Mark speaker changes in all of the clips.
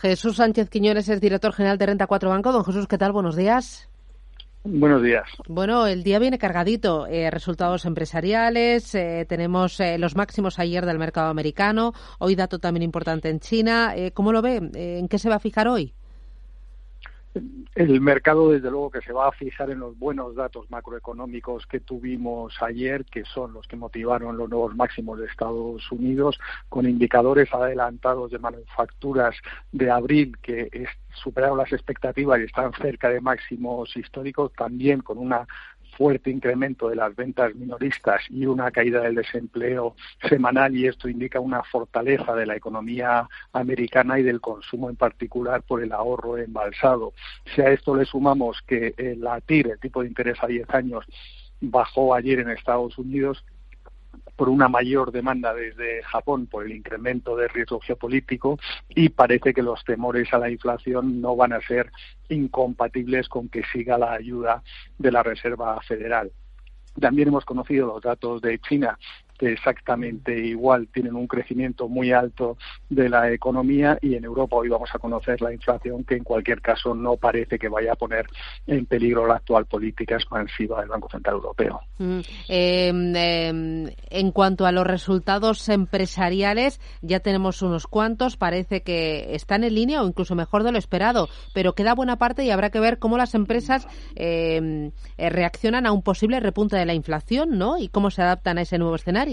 Speaker 1: Jesús Sánchez Quiñones es director general de Renta 4 Banco. Don Jesús, ¿qué tal? Buenos días.
Speaker 2: Buenos días.
Speaker 1: Bueno, el día viene cargadito. Eh, resultados empresariales, eh, tenemos eh, los máximos ayer del mercado americano, hoy dato también importante en China. Eh, ¿Cómo lo ve? Eh, ¿En qué se va a fijar hoy?
Speaker 2: El mercado, desde luego, que se va a fijar en los buenos datos macroeconómicos que tuvimos ayer, que son los que motivaron los nuevos máximos de Estados Unidos, con indicadores adelantados de manufacturas de abril que superaron las expectativas y están cerca de máximos históricos, también con una fuerte incremento de las ventas minoristas y una caída del desempleo semanal y esto indica una fortaleza de la economía americana y del consumo en particular por el ahorro embalsado. Si a esto le sumamos que la TIR, el tipo de interés a 10 años, bajó ayer en Estados Unidos, por una mayor demanda desde Japón por el incremento de riesgo geopolítico y parece que los temores a la inflación no van a ser incompatibles con que siga la ayuda de la Reserva Federal. También hemos conocido los datos de China exactamente igual tienen un crecimiento muy alto de la economía y en Europa hoy vamos a conocer la inflación que en cualquier caso no parece que vaya a poner en peligro la actual política expansiva del Banco Central Europeo.
Speaker 1: Mm, eh, eh, en cuanto a los resultados empresariales, ya tenemos unos cuantos, parece que están en línea o incluso mejor de lo esperado, pero queda buena parte y habrá que ver cómo las empresas eh, reaccionan a un posible repunte de la inflación, ¿no? Y cómo se adaptan a ese nuevo escenario.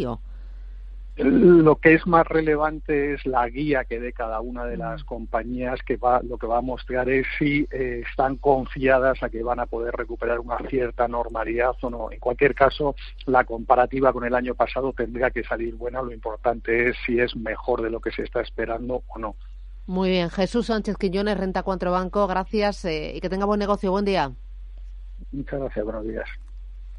Speaker 2: Lo que es más relevante es la guía que dé cada una de las compañías que va, lo que va a mostrar es si eh, están confiadas a que van a poder recuperar una cierta normalidad o no. En cualquier caso, la comparativa con el año pasado tendría que salir buena. Lo importante es si es mejor de lo que se está esperando o no.
Speaker 1: Muy bien, Jesús Sánchez Quiñones, Renta Cuatro Banco, gracias eh, y que tenga buen negocio. Buen día.
Speaker 2: Muchas gracias, buenos días.